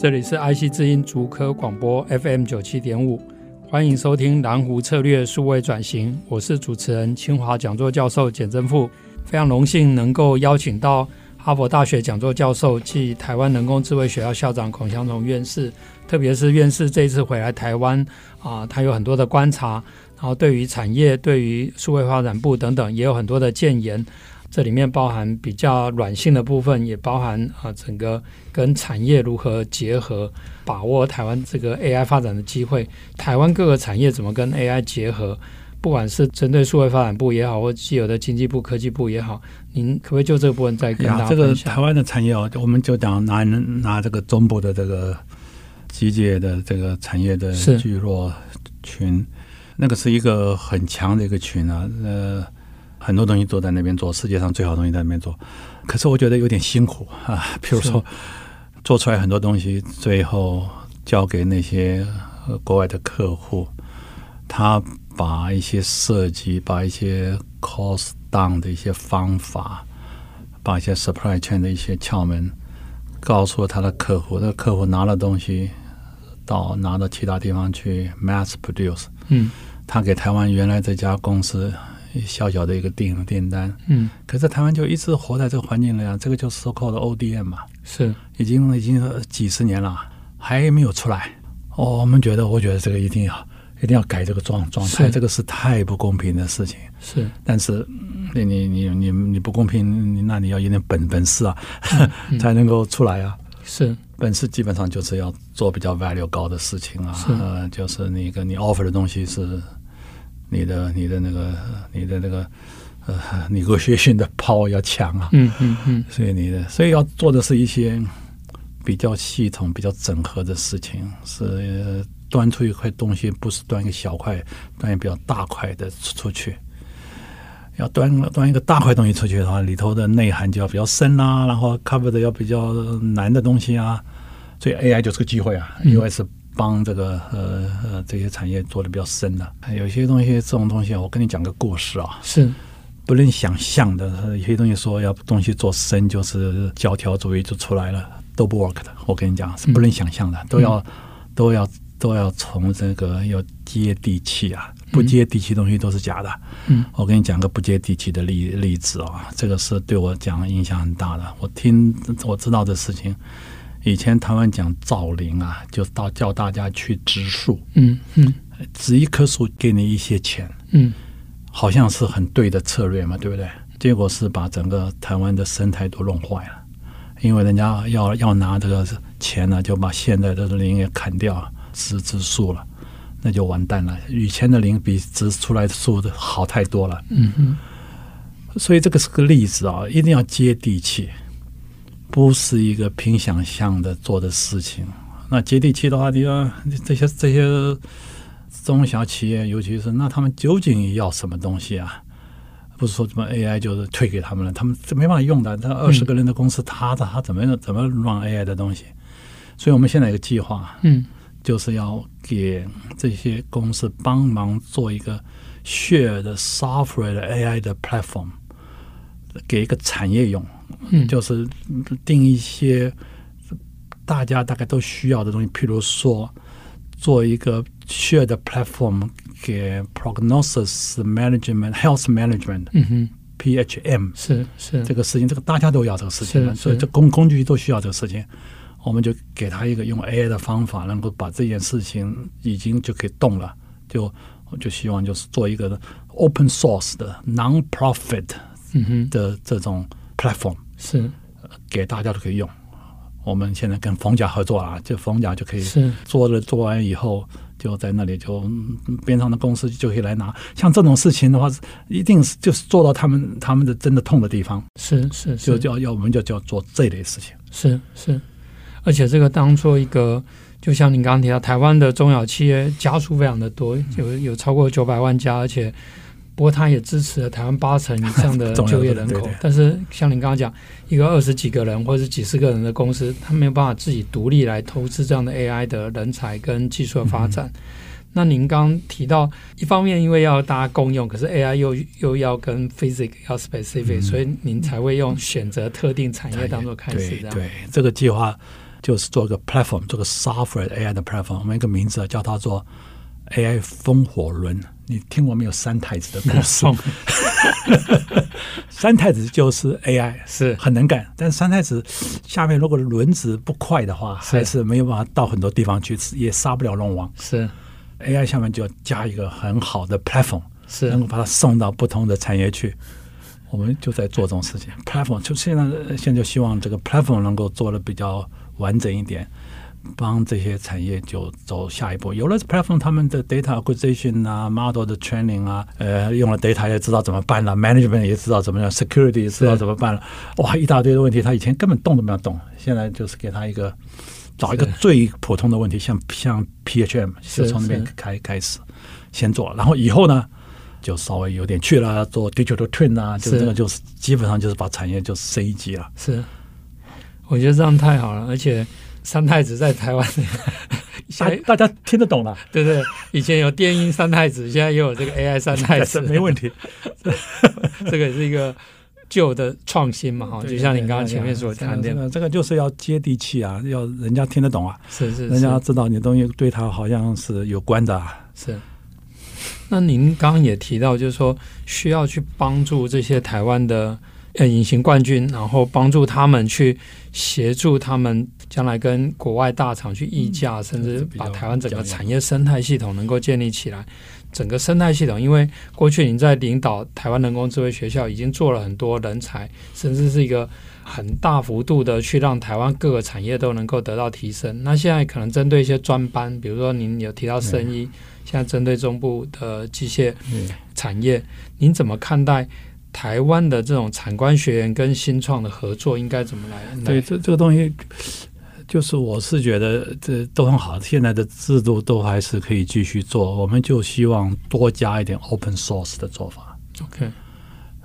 这里是 IC 之音竹科广播 FM 九七点五，欢迎收听蓝湖策略数位转型，我是主持人清华讲座教授简正富，非常荣幸能够邀请到哈佛大学讲座教授暨台湾人工智慧学校校长孔祥松院士，特别是院士这一次回来台湾啊，他有很多的观察，然后对于产业、对于数位发展部等等也有很多的建言。这里面包含比较软性的部分，也包含啊整个跟产业如何结合，把握台湾这个 AI 发展的机会。台湾各个产业怎么跟 AI 结合？不管是针对数位发展部也好，或既有的经济部、科技部也好，您可不可以就这个部分再跟大家分享？这个台湾的产业哦，我们就讲拿拿这个中部的这个机械的这个产业的聚落群，那个是一个很强的一个群啊，呃。很多东西都在那边做，世界上最好的东西在那边做，可是我觉得有点辛苦啊。比如说，做出来很多东西，最后交给那些国外的客户，他把一些设计、把一些 cost down 的一些方法，把一些 supply chain 的一些窍门，告诉了他的客户，那客户拿了东西到拿到其他地方去 mass produce，嗯，他给台湾原来这家公司。小小的一个订订单，嗯，可是台湾就一直活在这个环境里啊，这个就是 so-called ODM 嘛，是已经已经几十年了，还没有出来。哦，我们觉得，我觉得这个一定要一定要改这个状状态，这个是太不公平的事情。是，但是你你你你你不公平，那你要有点本本事啊，嗯、才能够出来啊。是，本事基本上就是要做比较 value 高的事情啊，就是那个你 offer 的东西是。你的你的那个你的那个呃，你个学训的 power 要强啊，嗯嗯嗯，所以你的所以要做的是一些比较系统、比较整合的事情，是端出一块东西，不是端一个小块，端一个比较大块的出去。要端端一个大块东西出去的话，里头的内涵就要比较深啊，然后 cover 的要比较难的东西啊，所以 AI 就是个机会啊，因为是。帮这个呃呃这些产业做的比较深的，有些东西这种东西，我跟你讲个故事啊，是不能想象的。有些东西说要东西做深，就是教条主义就出来了，都不 work 的。我跟你讲是不能想象的，嗯、都要都要都要从这个要接地气啊，不接地气东西都是假的。嗯，我跟你讲个不接地气的例例子啊，这个是对我讲影响很大的。我听我知道的事情。以前台湾讲造林啊，就到叫大家去植树，嗯嗯，植一棵树给你一些钱，嗯，好像是很对的策略嘛，对不对？结果是把整个台湾的生态都弄坏了，因为人家要要拿这个钱呢，就把现在的林也砍掉，植植树了，那就完蛋了。以前的林比植出来的树好太多了，嗯嗯，所以这个是个例子啊，一定要接地气。不是一个凭想象的做的事情。那接地气的话，你说这些这些中小企业，尤其是那他们究竟要什么东西啊？不是说什么 AI 就是推给他们了，他们这没办法用的。他二十个人的公司，他的他怎么怎么 run AI 的东西？所以我们现在有个计划，嗯，就是要给这些公司帮忙做一个 share 的 software 的 AI 的 platform，给一个产业用。嗯，就是定一些大家大概都需要的东西，譬如说做一个 shared platform 给 prognosis management、health management，嗯哼，PHM 是是。这个事情，这个大家都要这个事情，所以这工工具都需要这个事情，我们就给他一个用 AI 的方法，能够把这件事情已经就可以动了，就就希望就是做一个 open source 的 non-profit 的这种 platform。是，给大家都可以用。我们现在跟冯甲合作啊，就冯甲就可以做了，做完以后就在那里就边上的公司就可以来拿。像这种事情的话，一定是就是做到他们他们的真的痛的地方。是是，是，就叫要我们就叫做这类事情。是是，而且这个当做一个，就像您刚刚提到，台湾的中小企业家数非常的多，有有超过九百万家，而且不过它也支持了台湾八成以上的 就业人口。对对，但是像您刚刚讲，一个二十几个人或者是几十个人的公司，他没有办法自己独立来投资这样的 AI 的人才跟技术的发展。嗯那您刚提到，一方面因为要大家共用，可是 AI 又又要跟 physics 要 specific，嗯，所以您才会用选择特定产业当做开始这样。对，对，这个计划就是做一个 platform，做个 software AI 的 platform。我们一个名字叫它做 AI 风火轮。你听过没有三太子的故事？三太子就是 AI，是很能干，但是三太子下面如果轮子不快的话，还是没有办法到很多地方去，也杀不了龙王。是。AI 下面就要加一个很好的 platform，是能够把它送到不同的产业去。我们就在做这种事情。platform 就现在现在就希望这个 platform 能够做的比较完整一点，帮这些产业就走下一步。有了 platform，他们的 data acquisition 啊，model 的 training 啊，呃，用了 data 也知道怎么办了，management 也知道怎么样，security 也知道怎么办了。哇，一大堆的问题，他以前根本动都没有动，现在就是给他一个。找一个最普通的问题，像像 PHM，就从那边开开始先做，然后以后呢，就稍微有点去了，做 Digital Twin 啊，就这个就是基本上就是把产业就升一级了。是，我觉得这样太好了，而且三太子在台湾，大大家听得懂了，对对，以前有电音三太子，现在也有这个 AI 三太子，没问题，这个也是一个。旧的创新嘛，哈，就像你刚刚前面所谈的，这个就是要接地气啊，要人家听得懂啊，是是，是，人家知道你的东西对他好像是有关的，啊。是。那您刚刚也提到，就是说需要去帮助这些台湾的呃隐形冠军，然后帮助他们去协助他们将来跟国外大厂去议价，嗯，甚至把台湾整个产业生态系统能够建立起来。整个生态系统，因为过去您在领导台湾人工智慧学校，已经做了很多人才，甚至是一个很大幅度的去让台湾各个产业都能够得到提升。那现在可能针对一些专班，比如说您有提到生医，现在针对中部的机械产业，您怎么看待台湾的这种产官学研跟新创的合作，应该怎么来？对，这这个东西。就是我是觉得这都很好，现在的制度都还是可以继续做。我们就希望多加一点 open source 的做法。OK，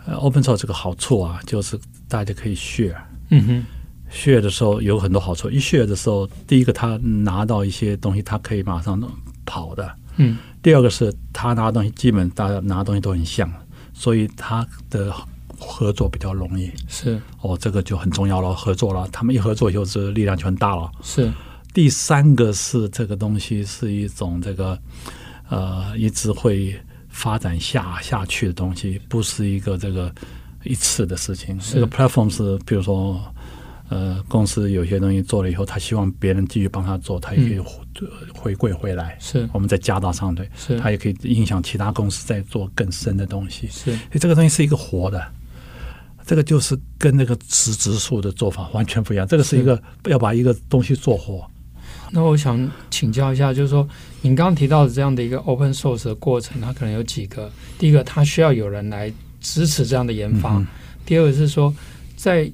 呃，open source 这个好处啊，就是大家可以 share。嗯哼，share 的时候有很多好处。一 share 的时候，第一个他拿到一些东西，他可以马上跑的。嗯。第二个是他拿东西，基本大家拿东西都很像，所以他的。合作比较容易，是哦，这个就很重要了。合作了，他们一合作以后，是力量就很大了。是第三个是这个东西是一种这个呃一直会发展下下去的东西，不是一个这个一次的事情。这个 platform 是比如说呃公司有些东西做了以后，他希望别人继续帮他做，他也可以回馈回来。是我们再加大上对，是他也可以影响其他公司在做更深的东西。是，所以这个东西是一个活的。这个就是跟那个植植树的做法完全不一样。这个是一个要把一个东西做活。那我想请教一下，就是说，您刚刚提到的这样的一个 open source 的过程，它可能有几个。第一个，它需要有人来支持这样的研发；嗯、第二个是说，在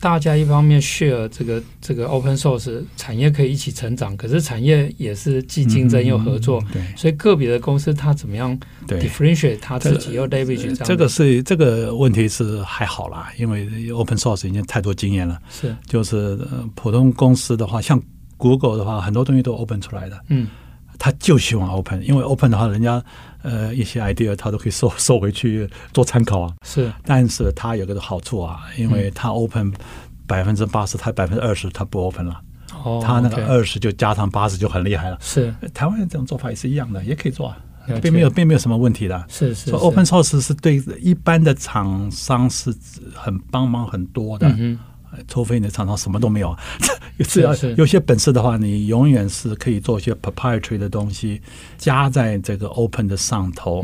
大家一方面 share 这个这个 open source 产业可以一起成长，可是产业也是既竞争又合作，嗯、对，所以个别的公司它怎么样 differentiate 它自己又 leverage 这个是这个问题是还好啦，因为 open source 已经太多经验了，是。就是普通公司的话，像 Google 的话，很多东西都 open 出来的，嗯，他就喜欢 open，因为 open 的话，人家呃一些 idea 他都可以收收回去做参考啊，是，但是它有个好处啊，因为它 open、嗯。百分之八十，它百分之二十，它不 open 了。哦，它那个二十就加上八十就很厉害了。是，台湾这种做法也是一样的，也可以做啊，并没有并没有什么问题的。是是，open source 是对一般的厂商是很帮忙很多的。嗯，除非你的厂商什么都没有，只要有些本事的话，你永远是可以做一些 proprietary 的东西加在这个 open 的上头。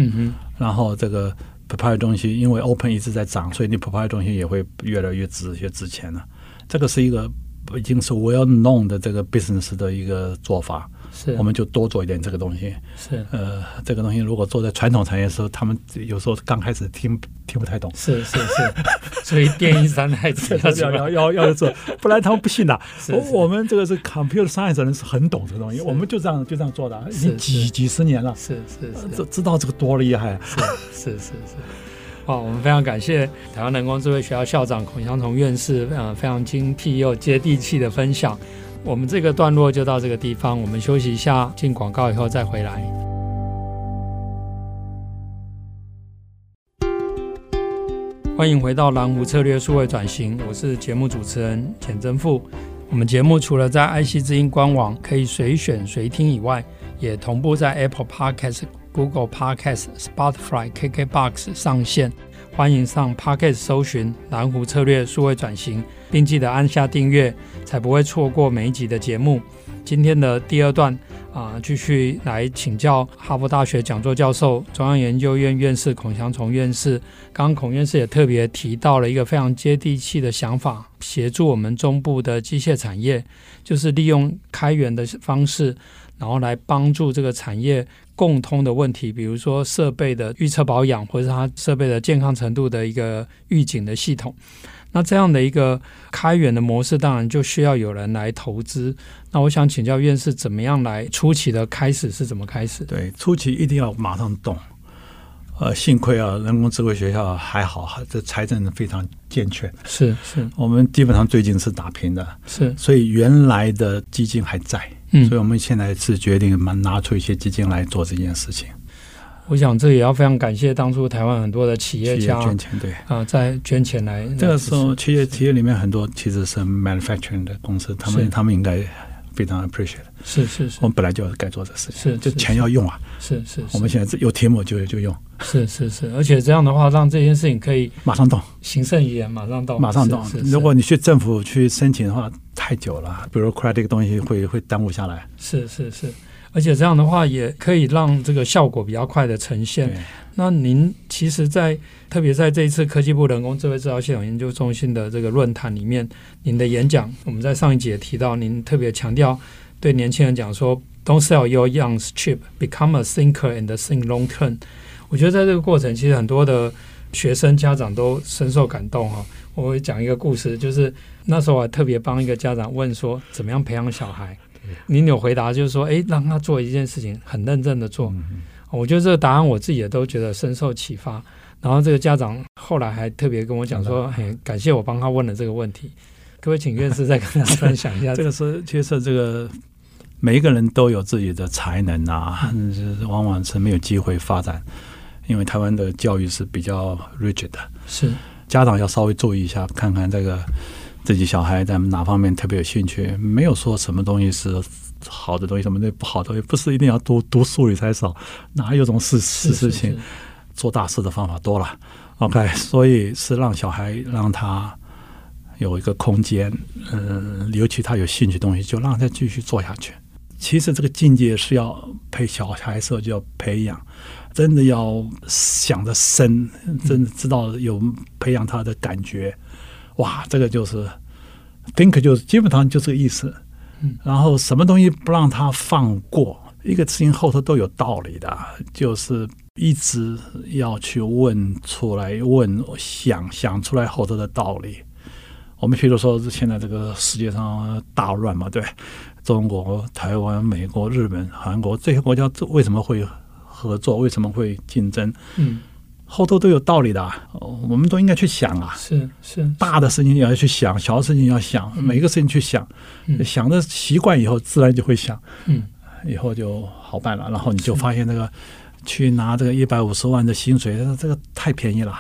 然后这个 proprietary 东西，因为 open 一直在涨，所以你 proprietary 东西也会越来越值，越值钱了。这个是一个已经是 well known 的这个 business 的一个做法，是，我们就多做一点这个东西。是，呃，这个东西如果做在传统产业的时候，他们有时候刚开始听听不太懂。是是是，所以电音三太子 要要要要做，不然他们不信的。是是我们这个是 computer science 的人是很懂这个东西，我们就这样就这样做的，已经几几十年了。是是是，知知道这个多厉害。是是是是。好，我们非常感谢台湾人工智慧学校校长孔祥同院士，呃，非常精辟又接地气的分享。我们这个段落就到这个地方，我们休息一下，进广告以后再回来。欢迎回到蓝湖策略数位转型，我是节目主持人简真富。我们节目除了在爱惜之音官网可以随选随听以外，也同步在 Apple Podcast。Google Podcast、Spotify、KKBox 上线，欢迎上 Podcast 搜寻“蓝湖策略数位转型”，并记得按下订阅，才不会错过每一集的节目。今天的第二段啊，继续来请教哈佛大学讲座教授、中央研究院院士孔祥松院士。刚刚孔院士也特别提到了一个非常接地气的想法，协助我们中部的机械产业，就是利用开源的方式，然后来帮助这个产业。共通的问题，比如说设备的预测保养，或者是它设备的健康程度的一个预警的系统。那这样的一个开源的模式，当然就需要有人来投资。那我想请教院士，怎么样来初期的开始是怎么开始？对，初期一定要马上动。呃，幸亏啊，人工智慧学校还好，这财政非常健全。是是，我们基本上最近是打平的。是，所以原来的基金还在。嗯，所以我们现在是决定拿拿出一些基金来做这件事情。我想这也要非常感谢当初台湾很多的企业家捐钱，对啊，在捐钱来。这个时候，企业企业里面很多其实是 manufacturing 的公司，他们他们应该非常 appreciate。是是是，我们本来就该做这事情，是就钱要用啊。是是，是，我们现在有题目就就用。是是是，而且这样的话，让这件事情可以马上动，行胜于言，马上动，马上动。如果你去政府去申请的话，太久了，bureaucratic 东西会会耽误下来。是是是，而且这样的话也可以让这个效果比较快的呈现。那您其实在，在特别在这一次科技部人工智慧制造系统研究中心的这个论坛里面，您的演讲，我们在上一节也提到，您特别强调对年轻人讲说，Don't sell your young cheap, become a thinker and think long term。我觉得在这个过程，其实很多的学生家长都深受感动哈。我会讲一个故事，就是那时候我还特别帮一个家长问说，怎么样培养小孩？您有回答就是说，诶，让他做一件事情，很认真的做。我觉得这个答案我自己也都觉得深受启发。然后这个家长后来还特别跟我讲说，很感谢我帮他问了这个问题。各位请院士再跟大家分享一下？这个是其实这个每一个人都有自己的才能啊，往往是没有机会发展。因为台湾的教育是比较 rigid 的，是家长要稍微注意一下，看看这个自己小孩在哪方面特别有兴趣。没有说什么东西是好的东西，什么东西不好的东西，不是一定要读读书理才少，哪有这种事事事情？做大事的方法多了。OK，所以是让小孩让他有一个空间，嗯，尤其他有兴趣的东西，就让他继续做下去。其实这个境界是要陪小孩时候就要培养。真的要想得深，真的知道有培养他的感觉，哇，这个就是 think 就是基本上就这个意思。然后什么东西不让他放过，一个事情后头都有道理的，就是一直要去问出来，问想想出来后头的道理。我们譬如说现在这个世界上大乱嘛，对，中国、台湾、美国、日本、韩国这些国家，为什么会？合作为什么会竞争？嗯，后头都有道理的，我们都应该去想啊。是是，大的事情也要去想，小的事情要想，每一个事情去想，想的习惯以后，自然就会想，嗯，以后就好办了。然后你就发现那个去拿这个一百五十万的薪水，这个太便宜了。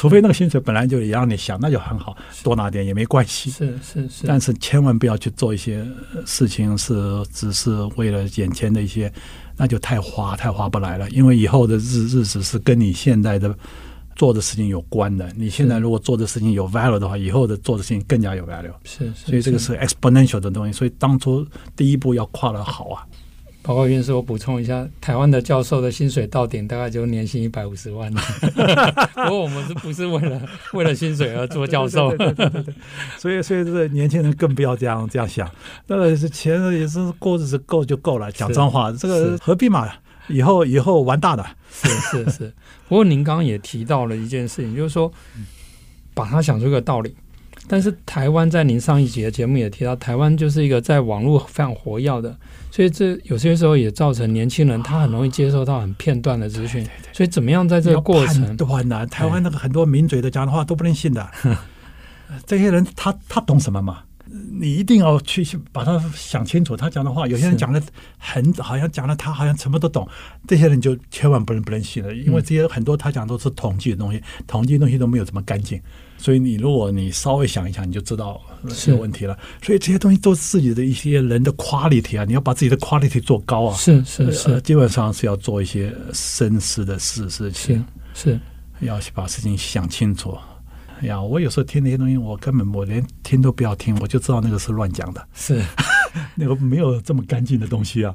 除非那个薪水本来就也让你想，那就很好，多拿点也没关系。是是是，但是千万不要去做一些事情，是只是为了眼前的一些。那就太花太划不来了，因为以后的日日子是跟你现在的做的事情有关的。你现在如果做的事情有 value 的话，以后的做的事情更加有 value。是，是，所以这个是 exponential 的东西。所以当初第一步要跨的好啊，报告院士，我补充一下，台湾的教授的薪水到顶大概就年薪一百五十万。不过我们是不是为了为了薪水而做教授？对对对对对，所以所以这个年轻人更不要这样这样想，那个是钱也是过日子够就够了，讲脏话，这个何必嘛？以后以后玩大的。是是是。不过您刚刚也提到了一件事情，就是说把它想出一个道理。但是台湾在您上一集的节目也提到，台湾就是一个在网络非常活跃的，所以这有些时候也造成年轻人他很容易接受到很片段的资讯。所以怎么样在这个过程？判断呢？台湾那个很多名嘴的讲的话都不能信的。这些人他他懂什么嘛？你一定要去把他想清楚。他讲的话，有些人讲的很好像讲的他好像什么都懂，这些人就千万不能不能信了，因为这些很多他讲都是统计的东西，统计的东西都没有这么干净。所以你如果你稍微想一想，你就知道是有问题了。所以这些东西都是自己的一些人的 quality 啊，你要把自己的 quality 做高啊。是是是，基本上是要做一些深思的事事情，是，是要去把事情想清楚。哎呀，我有时候听那些东西，我根本我连听都不要听，我就知道那个是乱讲的，是 那个没有这么干净的东西啊。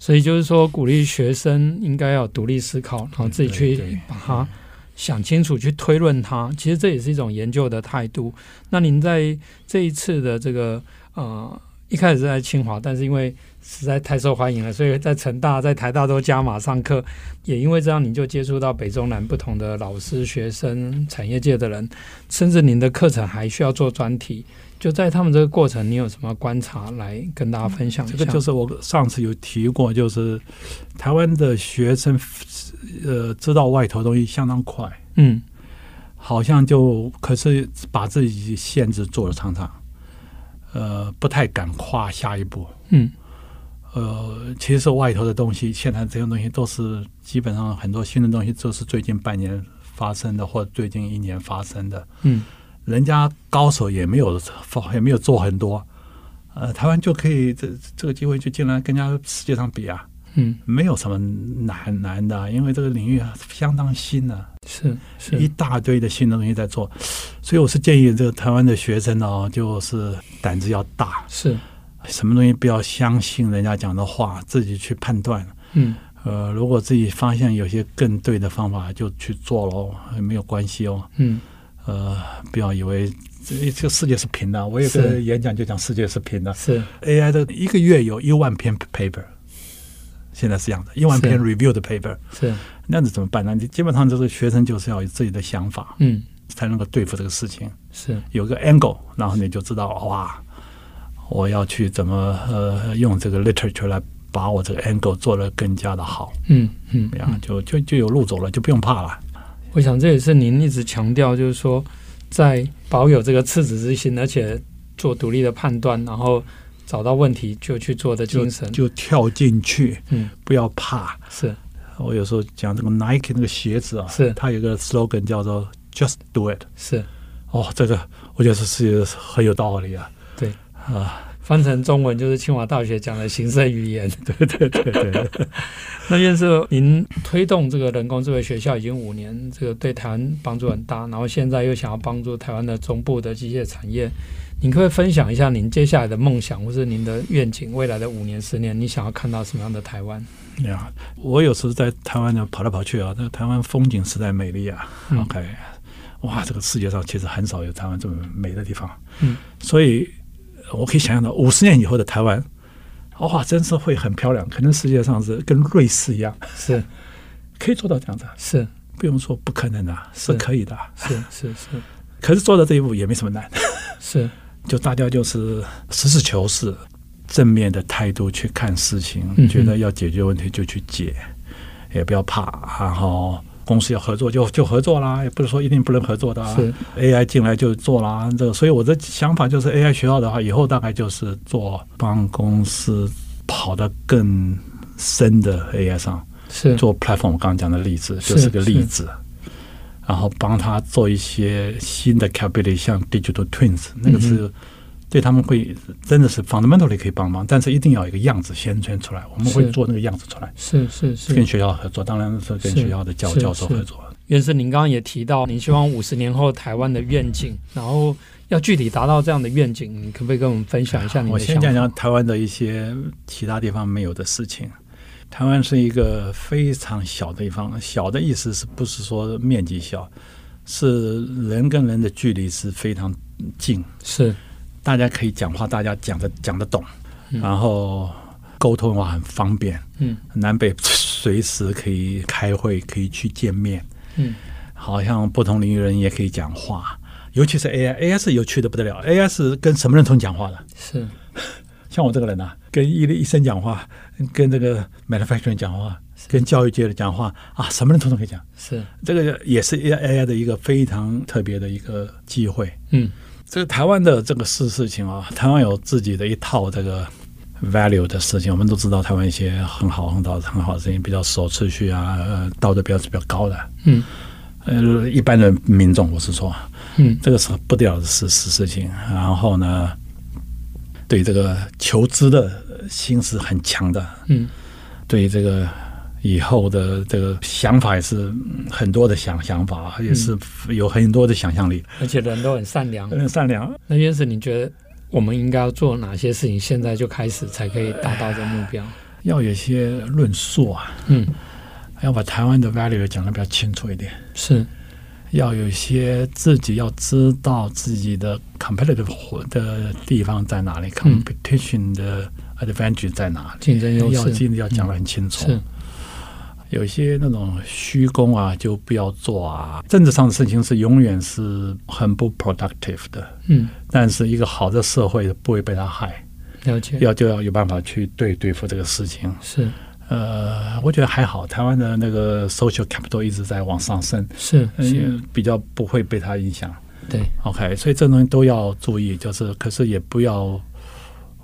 所以就是说，鼓励学生应该要独立思考，然后自己去把它。想清楚去推论它，其实这也是一种研究的态度。那您在这一次的这个呃，一开始是在清华，但是因为实在太受欢迎了，所以在成大、在台大都加码上课。也因为这样，您就接触到北中南不同的老师、学生、产业界的人，甚至您的课程还需要做专题。就在他们这个过程，你有什么观察来跟大家分享一下？这个就是我上次有提过，就是台湾的学生，呃，知道外头东西相当快，嗯，好像就可是把自己限制做了常常，呃，不太敢跨下一步，嗯，呃，其实外头的东西，现在这些东西都是基本上很多新的东西都是最近半年发生的，或者最近一年发生的，嗯。人家高手也没有也没有做很多，呃，台湾就可以这这个机会就进来跟人家世界上比啊，嗯，没有什么难难的，因为这个领域相当新呢，是是。一大堆的新的东西在做，所以我是建议这个台湾的学生呢，就是胆子要大，是，什么东西不要相信人家讲的话，自己去判断，嗯，呃，如果自己发现有些更对的方法，就去做喽，没有关系哦，嗯。呃，不要以为这这个世界是平的。我有个演讲就讲世界是平的。是 AI 的一个月有一万篇 paper，现在是这样的，一万篇 review 的 paper。是那你怎么办呢？你基本上就是学生就是要有自己的想法，嗯，才能够对付这个事情。是有个 angle，然后你就知道哇，我要去怎么呃用这个 literature 来把我这个 angle 做得更加的好。嗯嗯，这样就就就有路走了，就不用怕了。我想这也是您一直强调，就是说，在保有这个赤子之心，而且做独立的判断，然后找到问题就去做的精神，就，就跳进去，嗯，不要怕。是我有时候讲这个 Nike 那个鞋子啊，是它有个 slogan 叫做 “Just Do It”，是哦，这个我觉得是很有道理啊。对啊。翻成中文就是清华大学讲的行政语言，对对对对。那院士，您推动这个人工智慧学校已经五年，这个对台湾帮助很大，然后现在又想要帮助台湾的中部的机械产业，您可，可以分享一下您接下来的梦想，或是您的愿景，未来的五年、十年，你想要看到什么样的台湾？呀，我有时在台湾呢跑来跑去啊，那个台湾风景实在美丽啊。嗯、OK，哇，这个世界上其实很少有台湾这么美的地方。嗯，所以。我可以想象到五十年以后的台湾，哇，真是会很漂亮，可能世界上是跟瑞士一样，是。可以做到这样子，是。不用说不可能的，是。可以的，是是是。可是做到这一步也没什么难，是。就大家就是实事求是、正面的态度去看事情，嗯、觉得要解决问题就去解，也不要怕，然后。公司要合作就就合作啦，也不是说一定不能合作的啊。是 AI 进来就做啦，这个，所以我的想法就是 AI 学校的话，以后大概就是做帮公司跑得更深的 AI 上，是做 platform。我刚刚讲的例子就是个例子，然后帮他做一些新的 capability，像 digital twins，那个是。对他们会真的是 fundamentally 可以帮忙，但是一定要有一个样子先圈出来。我们会做那个样子出来，是是是，跟学校合作，当然是跟学校的教教授合作。院士，您刚刚也提到，您希望五十年后台湾的愿景，然后要具体达到这样的愿景，你可不可以跟我们分享一下？我先讲讲台湾的一些其他地方没有的事情。台湾是一个非常小的地方，小的意思是不是说面积小，是人跟人的距离是非常近，是大家可以讲话，大家讲的讲得懂，然后沟通的话很方便，嗯，南北随时可以开会，可以去见面，嗯，好像不同领域人也可以讲话，尤其是 AI，AI 是有趣的不得了，AI 是跟什么人都讲话的，是。像我这个人啊，跟医医生讲话，跟这个 manufacturing 讲话，跟教育界的讲话啊，什么人通通可以讲。是。这个也是 AI 的一个非常特别的一个机会。嗯，这个台湾的这个事事情啊，台湾有自己的一套这个 value 的事情。我们都知道台湾一些很好很好很好的事情，比较守秩序啊，呃，道德标准比较高的。嗯，呃，一般的民众我是说，嗯，这个是不得了的事事事情。然后呢，对这个求知的心是很强的，嗯，对这个以后的这个想法也是很多的想想法，也是有很多的想象力，而且人都很善良，很善良。那院士，你觉得我们应该要做哪些事情？现在就开始才可以达到这个目标？要有些论述啊，嗯，要把台湾的 value 讲的比较清楚一点，是。要有一些自己要知道自己的 competitive 的地方在哪里，嗯，competition 的 advantage 在哪里，竞争优势要尽要讲的很清楚。嗯、有一些那种虚功啊，就不要做啊。政治上的事情是永远是很不 productive 的，嗯，但是一个好的社会不会被他害。了解，要就要有办法去对对付这个事情。是。呃，我觉得还好，台湾的那个 social capital 一直在往上升，是，是比较不会被它影响。对，OK，所以这东西都要注意，就是可是也不要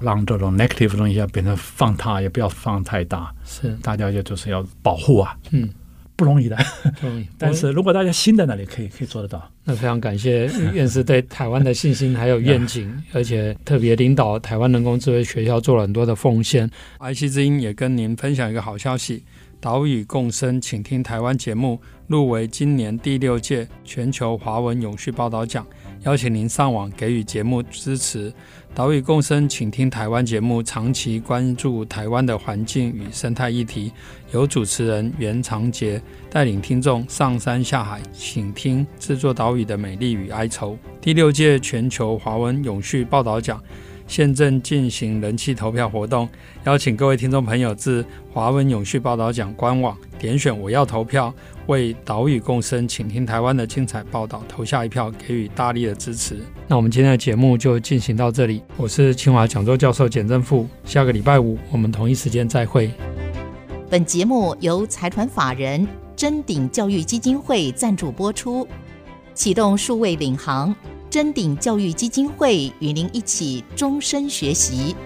让这种 negative 的东西要变成放大，也不要放太大。是，大家就就是要保护啊。嗯。不容易的，不容易。但是如果大家心在那里，可以可以做得到。那非常感谢院士对台湾的信心还有愿景，而且特别领导台湾人工智慧学校做了很多的奉献。IC 之音也跟您分享一个好消息：岛屿共生，请听台湾节目入围今年第六届全球华文永续报道奖，邀请您上网给予节目支持。岛屿共生，请听台湾节目，长期关注台湾的环境与生态议题，由主持人袁长杰带领听众上山下海，请听制作岛屿的美丽与哀愁。第六届全球华文永续报道奖现正进行人气投票活动，邀请各位听众朋友至华文永续报道奖官网点选“我要投票”。为岛屿共生，倾听台湾的精彩报道，投下一票，给予大力的支持。那我们今天的节目就进行到这里。我是清华讲座教授简正富，下个礼拜五我们同一时间再会。本节目由财团法人臻鼎教育基金会赞助播出，启动数位领航，臻鼎教育基金会与您一起终身学习。